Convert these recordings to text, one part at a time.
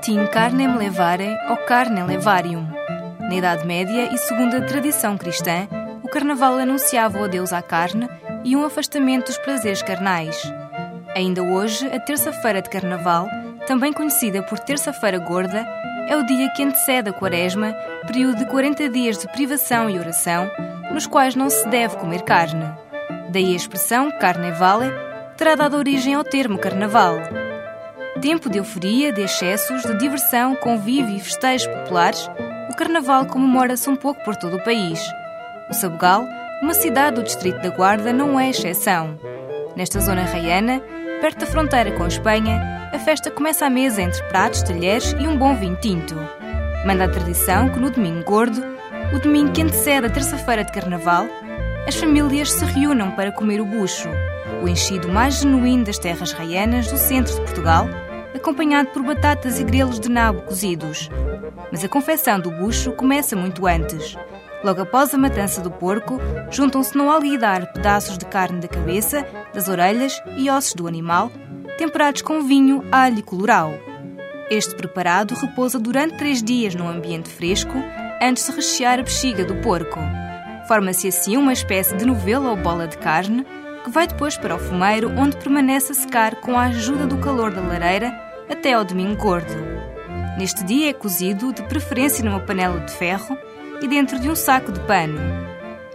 latim carnem levare ou carnem levarium. Na Idade Média e segundo a tradição cristã, o carnaval anunciava o adeus à carne e um afastamento dos prazeres carnais. Ainda hoje, a terça-feira de carnaval, também conhecida por Terça-feira Gorda, é o dia que antecede a Quaresma, período de 40 dias de privação e oração, nos quais não se deve comer carne. Daí a expressão carnevale terá dado origem ao termo carnaval. Tempo de euforia, de excessos, de diversão, convívio e festejos populares, o carnaval comemora-se um pouco por todo o país. O Sabugal, uma cidade do distrito da Guarda, não é exceção. Nesta zona raiana, perto da fronteira com a Espanha, a festa começa à mesa entre pratos, talheres e um bom vinho tinto. Manda a tradição que no domingo gordo, o domingo que antecede a terça-feira de carnaval, as famílias se reúnam para comer o bucho, o enchido mais genuíno das terras raianas do centro de Portugal, acompanhado por batatas e grelos de nabo cozidos. Mas a confecção do bucho começa muito antes. Logo após a matança do porco, juntam-se no alguidar pedaços de carne da cabeça, das orelhas e ossos do animal, temperados com vinho, alho e colorau. Este preparado repousa durante três dias num ambiente fresco, antes de rechear a bexiga do porco. Forma-se assim uma espécie de novela ou bola de carne, que vai depois para o fumeiro, onde permanece a secar com a ajuda do calor da lareira até ao domingo gordo. Neste dia é cozido, de preferência numa panela de ferro e dentro de um saco de pano.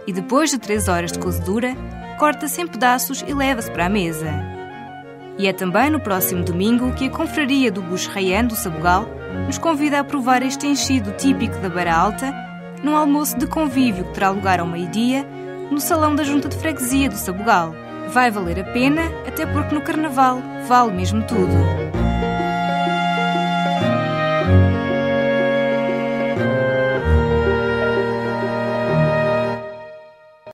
E depois de três horas de cozedura, corta-se em pedaços e leva-se para a mesa. E é também no próximo domingo que a confraria do Buxo Raian do Sabugal nos convida a provar este enchido típico da Beira Alta num almoço de convívio que terá lugar ao meio-dia no salão da Junta de Freguesia do Sabugal. Vai valer a pena, até porque no Carnaval vale mesmo tudo.